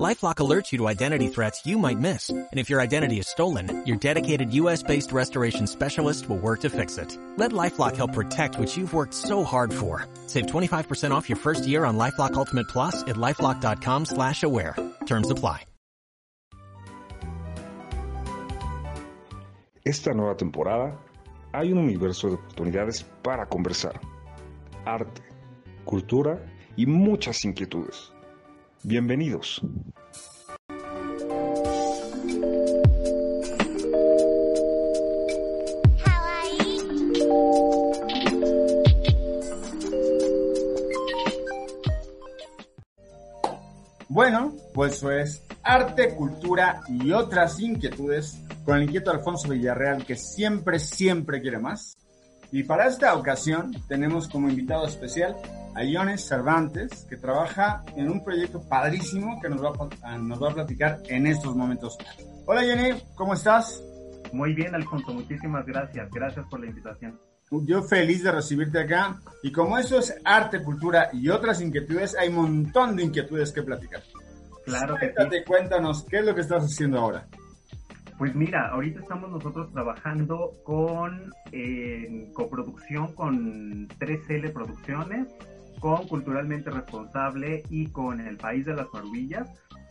LifeLock alerts you to identity threats you might miss. And if your identity is stolen, your dedicated U.S.-based restoration specialist will work to fix it. Let LifeLock help protect what you've worked so hard for. Save 25% off your first year on LifeLock Ultimate Plus at LifeLock.com slash aware. Terms apply. Esta nueva temporada hay un universo de oportunidades para conversar. Arte, cultura y muchas inquietudes. Bienvenidos. Bueno, pues eso es arte, cultura y otras inquietudes con el inquieto Alfonso Villarreal que siempre, siempre quiere más. Y para esta ocasión tenemos como invitado especial a Iones Cervantes, que trabaja en un proyecto padrísimo que nos va a, nos va a platicar en estos momentos. Hola Yone, ¿cómo estás? Muy bien, Alfonso, muchísimas gracias. Gracias por la invitación. Yo feliz de recibirte acá. Y como eso es arte, cultura y otras inquietudes, hay un montón de inquietudes que platicar. Claro que sí. Cuéntanos, ¿qué es lo que estás haciendo ahora? Pues mira, ahorita estamos nosotros trabajando con eh, coproducción con 3L Producciones, con Culturalmente Responsable y con El País de las Maravillas.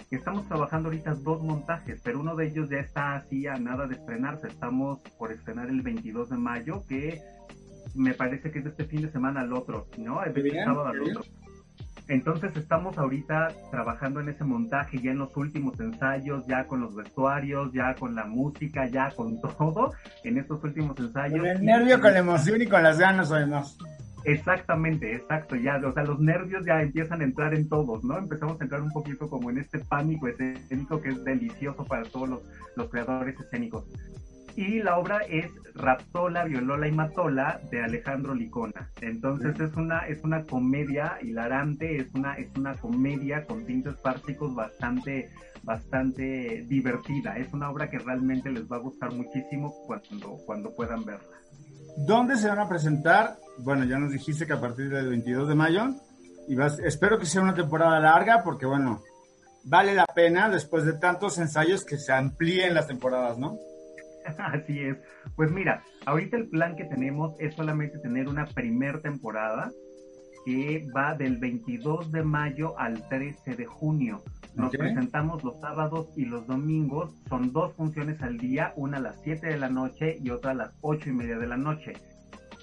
Estamos trabajando ahorita dos montajes, pero uno de ellos ya está así a nada de estrenarse. Estamos por estrenar el 22 de mayo, que me parece que es de este fin de semana al otro, ¿no? El bien, sábado al otro. Entonces estamos ahorita trabajando en ese montaje, ya en los últimos ensayos, ya con los vestuarios, ya con la música, ya con todo, en estos últimos ensayos. Con el Y- nervio, con la emoción y con las ganas, además. Exactamente, exacto, ya, o sea, los nervios ya empiezan a entrar en todos, ¿no? Empezamos a entrar un poquito como en este pánico escénico que es delicioso para todos los, los creadores escénicos. Y la obra es Raptola, Violola y Matola de Alejandro Licona. Entonces es una, es una comedia hilarante, es una, es una comedia con tintes fársicos bastante, bastante divertida. Es una obra que realmente les va a gustar muchísimo cuando, cuando puedan verla. ¿Dónde se van a presentar? Bueno, ya nos dijiste que a partir del 22 de mayo. Y vas, espero que sea una temporada larga porque, bueno, vale la pena después de tantos ensayos que se amplíen las temporadas, ¿no? Así es. Pues mira, ahorita el plan que tenemos es solamente tener una primer temporada que va del 22 de mayo al 13 de junio. Nos presentamos los sábados y los domingos. Son dos funciones al día, una a las 7 de la noche y otra a las 8 y media de la noche.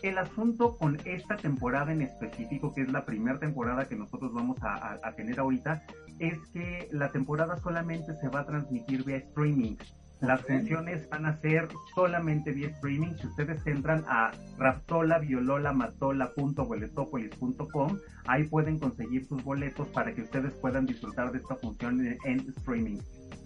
El asunto con esta temporada en específico, que es la primera temporada que nosotros vamos a, a- a tener ahorita, es que la temporada solamente se va a transmitir vía streaming. Las funciones van a ser solamente vía streaming. Si ustedes entran a raptolaviololamatola.boletopolis.com, ahí pueden conseguir sus boletos para que ustedes puedan disfrutar de esta función en, en streaming.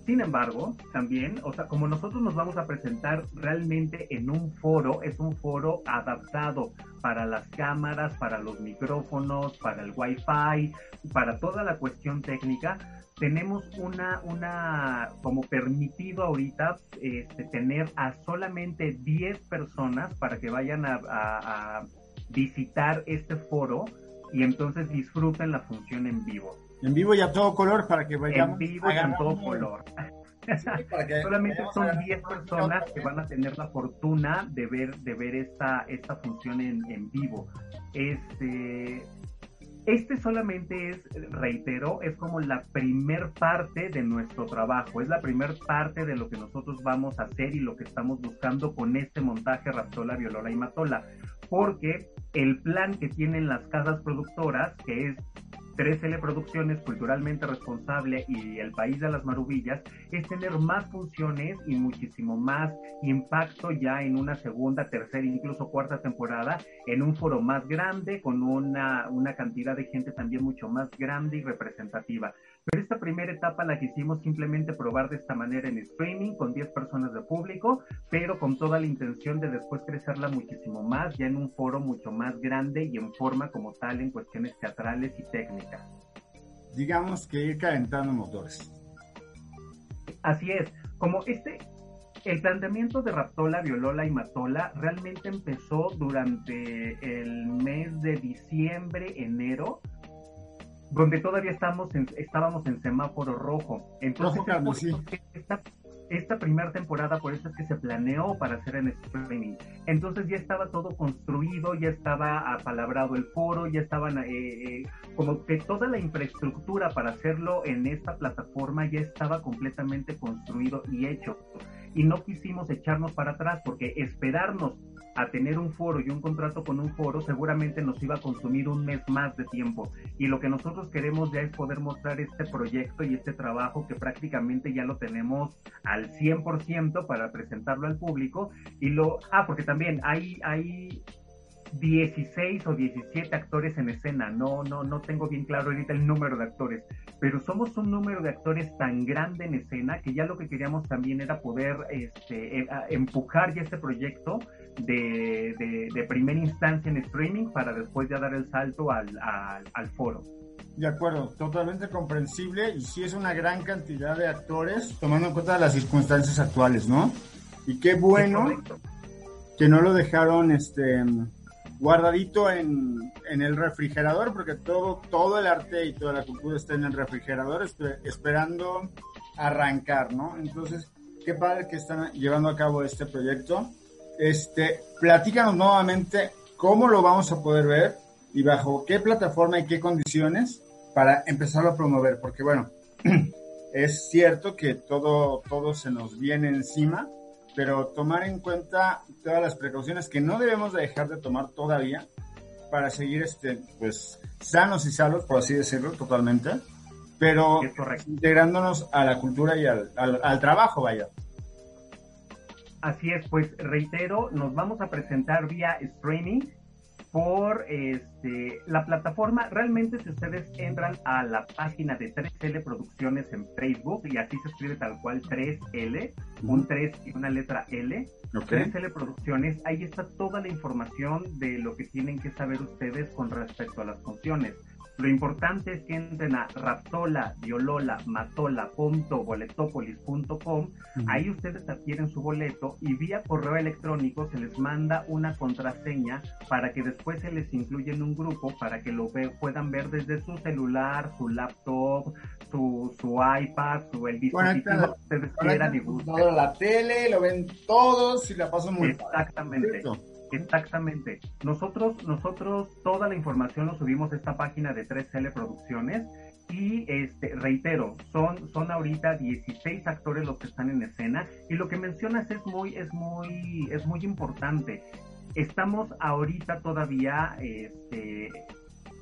Sin embargo, también, o sea, como nosotros nos vamos a presentar realmente en un foro, es un foro adaptado para las cámaras, para los micrófonos, para el wifi, para toda la cuestión técnica, tenemos una, una, como permitido ahorita, este, tener a solamente 10 personas para que vayan a, a- a visitar este foro y entonces disfruten la función en vivo. En vivo y a todo color para que vayamos. En vivo y en hagamos todo color. Sí, Solamente son a- 10 personas que van a tener la fortuna de ver, de ver esta, esta función en, en vivo. Este, este solamente es, reitero, es como la primer parte de nuestro trabajo, es la primer parte de lo que nosotros vamos a hacer y lo que estamos buscando con este montaje Raptola, Violola y Matola, porque el plan que tienen las casas productoras, que es 3L Producciones, Culturalmente Responsable y El País de las Marubillas, es tener más funciones y muchísimo más impacto ya en una segunda, tercera, incluso cuarta temporada, en un foro más grande, con una, una cantidad de gente también mucho más grande y representativa. Pero esta primera etapa la quisimos simplemente probar de esta manera en streaming, con 10 personas de público, pero con toda la intención de después crecerla muchísimo más, ya en un foro mucho más grande y en forma como tal en cuestiones teatrales y técnicas. Digamos que ir calentando motores. Así es, como este, el planteamiento de Raptola, Violola y Matola realmente empezó durante el mes de diciembre, enero, donde todavía estamos en, estábamos en semáforo rojo. Entonces, esta, esta primera temporada, por eso es que se planeó para hacer en streaming. Entonces ya estaba todo construido, ya estaba apalabrado el foro, ya estaban eh, eh, como que toda la infraestructura para hacerlo en esta plataforma ya estaba completamente construido y hecho. Y no quisimos echarnos para atrás porque esperarnos a tener un foro y un contrato con un foro seguramente nos iba a consumir un mes más de tiempo. Y lo que nosotros queremos ya es poder mostrar este proyecto y este trabajo que prácticamente ya lo tenemos al 100% para presentarlo al público. Y lo, ah, porque también hay, hay 16 o 17 actores en escena, no, no, no tengo bien claro ahorita el número de actores, pero somos un número de actores tan grande en escena que ya lo que queríamos también era poder este, eh, empujar ya este proyecto de, de, primera instancia en streaming para después ya dar el salto al, al, foro. De acuerdo, totalmente comprensible y sí es una gran cantidad de actores tomando en cuenta las circunstancias actuales, ¿no? Y qué bueno que no lo dejaron este guardadito en, en, el refrigerador, porque todo, todo el arte y toda la cultura está en el refrigerador esperando arrancar, ¿no? Entonces, qué padre que están llevando a cabo este proyecto. Este, platícanos nuevamente cómo lo vamos a poder ver y bajo qué plataforma y qué condiciones para empezarlo a promover, porque bueno, es cierto que todo, todo se nos viene encima, pero tomar en cuenta todas las precauciones que no debemos de dejar de tomar todavía para seguir este, pues, sanos y salvos, por así decirlo, totalmente, pero integrándonos a la cultura y al, al trabajo, vaya. Así es, pues reitero, nos vamos a presentar vía streaming por este, la plataforma. Realmente si ustedes entran a la página de 3L Producciones en Facebook, y así se escribe tal cual 3L, un 3 y una letra L, 3L Producciones, ahí está toda la información de lo que tienen que saber ustedes con respecto a las funciones. Lo importante es que entren a raptola, violola, matola.boletopolis.com. Ahí ustedes adquieren su boleto y vía correo electrónico se les manda una contraseña para que después se les incluya en un grupo para que lo puedan ver desde su celular, su laptop, su, su iPad, su el dispositivo que ustedes quieran y gusten. La tele, lo ven todos y la pasan muy Exactamente. Exactamente. Nosotros, nosotros toda la información lo subimos a esta página de 3L Producciones y este, reitero, son, son ahorita 16 actores los que están en escena y lo que mencionas es muy, es muy, es muy importante. Estamos ahorita todavía este,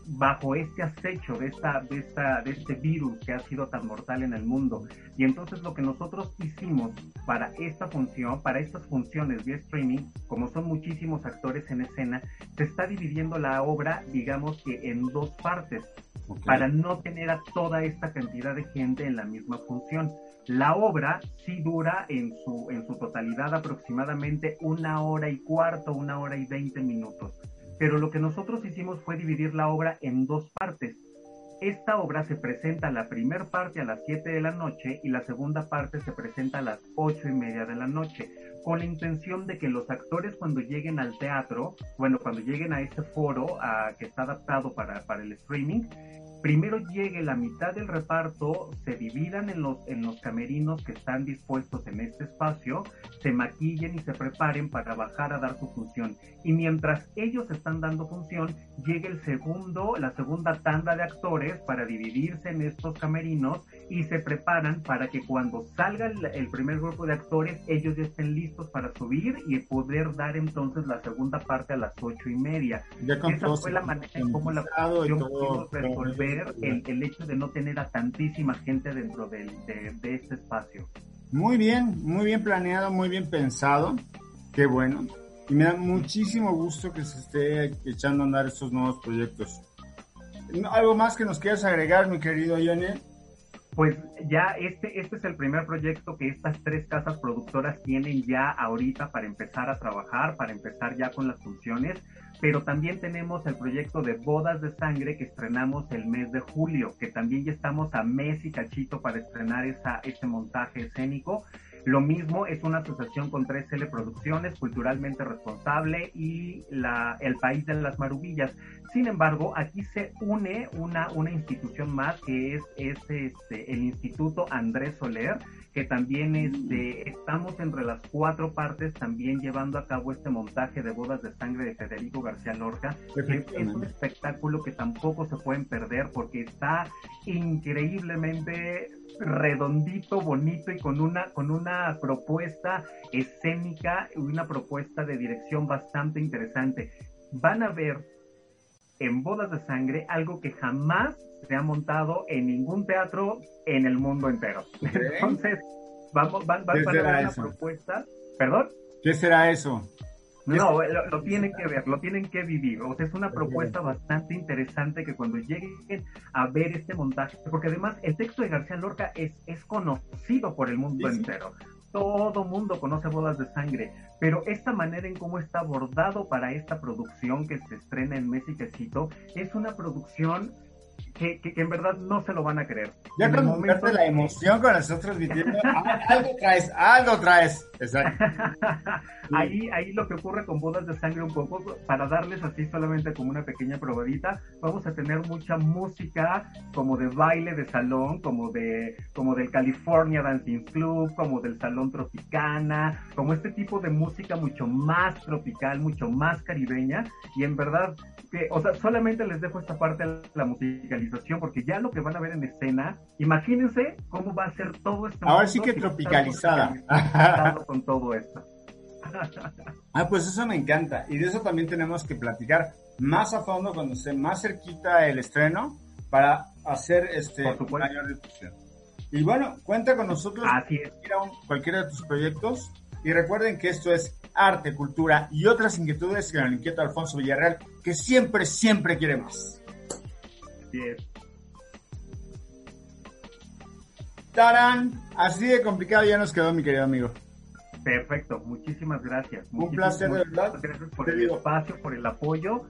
bajo este acecho de, esta, de, esta, de este virus que ha sido tan mortal en el mundo. Y entonces lo que nosotros hicimos para esta función, para estas funciones de streaming, como son muchísimos actores en escena, se está dividiendo la obra, digamos que en dos partes, para no tener a toda esta cantidad de gente en la misma función. La obra sí dura en su, en su totalidad aproximadamente una hora y cuarto, una hora y veinte minutos pero lo que nosotros hicimos fue dividir la obra en dos partes. Esta obra se presenta la primera parte a las 7 de la noche y la segunda parte se presenta a las 8 y media de la noche, con la intención de que los actores cuando lleguen al teatro, bueno, cuando lleguen a este foro a, que está adaptado para, para el streaming, primero llegue la mitad del reparto, se dividan en los, en los camerinos que están dispuestos en este espacio, se maquillen y se preparen para bajar a dar su función. Y mientras ellos están dando función, llegue el segundo, la segunda tanda de actores para dividirse en estos camerinos y se preparan para que cuando salga el, primer grupo de actores, ellos ya estén listos para subir y poder dar entonces la segunda parte a las ocho y media. Esa fue la manera en cómo la resolver el, hecho de no tener a tantísima gente dentro de, este espacio. Muy bien, muy bien planeado, muy bien pensado. Qué bueno. Y me da muchísimo gusto que se esté echando a andar estos nuevos proyectos. ¿Algo más que nos quieras agregar, mi querido Johnny? Pues ya este, este es el primer proyecto que estas tres casas productoras tienen ya ahorita para empezar a trabajar, para empezar ya con las funciones, pero también tenemos el proyecto de Bodas de Sangre que estrenamos el mes de julio, que también ya estamos a mes y cachito para estrenar esa, ese montaje escénico. Lo mismo es una asociación con 3L Producciones, culturalmente responsable y la, el País de las Marubillas. Sin embargo, aquí se une una, una institución más que es, este, el Instituto Andrés Soler, que también este, estamos entre las cuatro partes también llevando a cabo este montaje de bodas de sangre de Federico García Lorca, es un espectáculo que tampoco se pueden perder porque está increíblemente redondito, bonito y con una, con una propuesta escénica y una propuesta de dirección bastante interesante. Van a ver en Bodas de Sangre algo que jamás se ha montado en ningún teatro en el mundo entero. Entonces, vamos, van, van a ver una propuesta. ¿Perdón? ¿Qué será eso? No, lo, tienen que ver, lo tienen que vivir. O sea, es una propuesta bastante interesante que cuando lleguen a ver este montaje, porque además el texto de García Lorca es, es conocido por el mundo entero. Todo mundo conoce Bodas de Sangre, pero esta manera en cómo está abordado para esta producción que se estrena en Messi es una producción que, en verdad no se lo van a creer. Ya momento... la emoción con nosotros transmitiendo, algo traes, algo traes. Exacto. ahí, ahí lo que ocurre con bodas de sangre un poco, para darles así solamente como una pequeña probadita, vamos a tener mucha música como de baile de salón, como de como del California Dancing Club, como del Salón Tropicana, como este tipo de música mucho más tropical, mucho más caribeña, y en verdad que, o sea, solamente les dejo esta parte de la musicalización, porque ya lo que van a ver en escena, imagínense cómo va a ser todo esto. Ahora sí que tropicalizada. con todo esto. Ah, pues eso me encanta. Y de eso también tenemos que platicar más a fondo cuando esté más cerquita el estreno para hacer este mayor difusión. Y bueno, cuenta con nosotros Así es. cualquiera de tus proyectos. Y recuerden que esto es arte, cultura y otras inquietudes con el inquieto Alfonso Villarreal, que siempre, siempre quiere más. Así es. Tarán, así de complicado ya nos quedó mi querido amigo. Perfecto, muchísimas gracias. Un placer, de verdad. Gracias por el espacio, por el apoyo.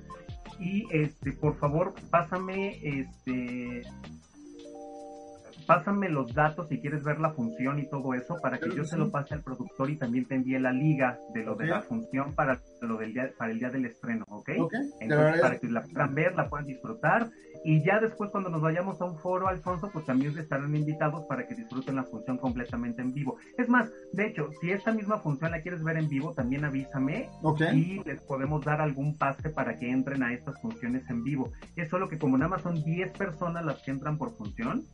Y este, por favor, pásame este pásame los datos si quieres ver la función y todo eso para que yo se lo pase al productor y también te envíe la liga de lo de la función para lo del día, para el día del estreno, ¿ok? Entonces, para que la puedan ver, la puedan disfrutar y ya después cuando nos vayamos a un foro, Alfonso, pues también estarán invitados para que disfruten la función completamente en vivo. Es más, de hecho, si esta misma función la quieres ver en vivo, también avísame y les podemos dar algún pase para que entren a estas funciones en vivo. Es solo que como nada más son 10 personas las que entran por función,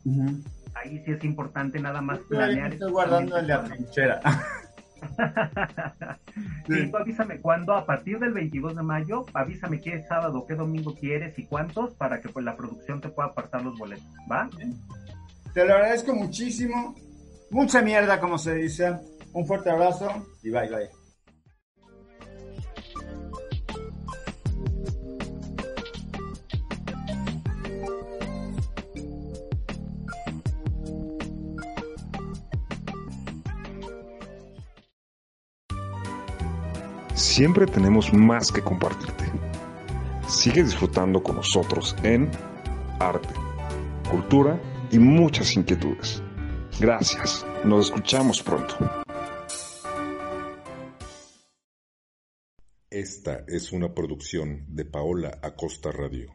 ahí sí es importante nada más planear. Estoy guardando de la trinchera. sí, tú avísame cuándo, a partir del 22 de mayo, avísame qué sábado, qué domingo quieres y cuántos para que pues la producción te pueda apartar los boletos, ¿va? Te lo agradezco muchísimo. Mucha mierda, como se dice. Un fuerte abrazo y bye bye. Siempre tenemos más que compartirte. Sigue disfrutando con nosotros en arte, cultura y muchas inquietudes. Gracias, nos escuchamos pronto. Esta es una producción de Paola Acosta Radio.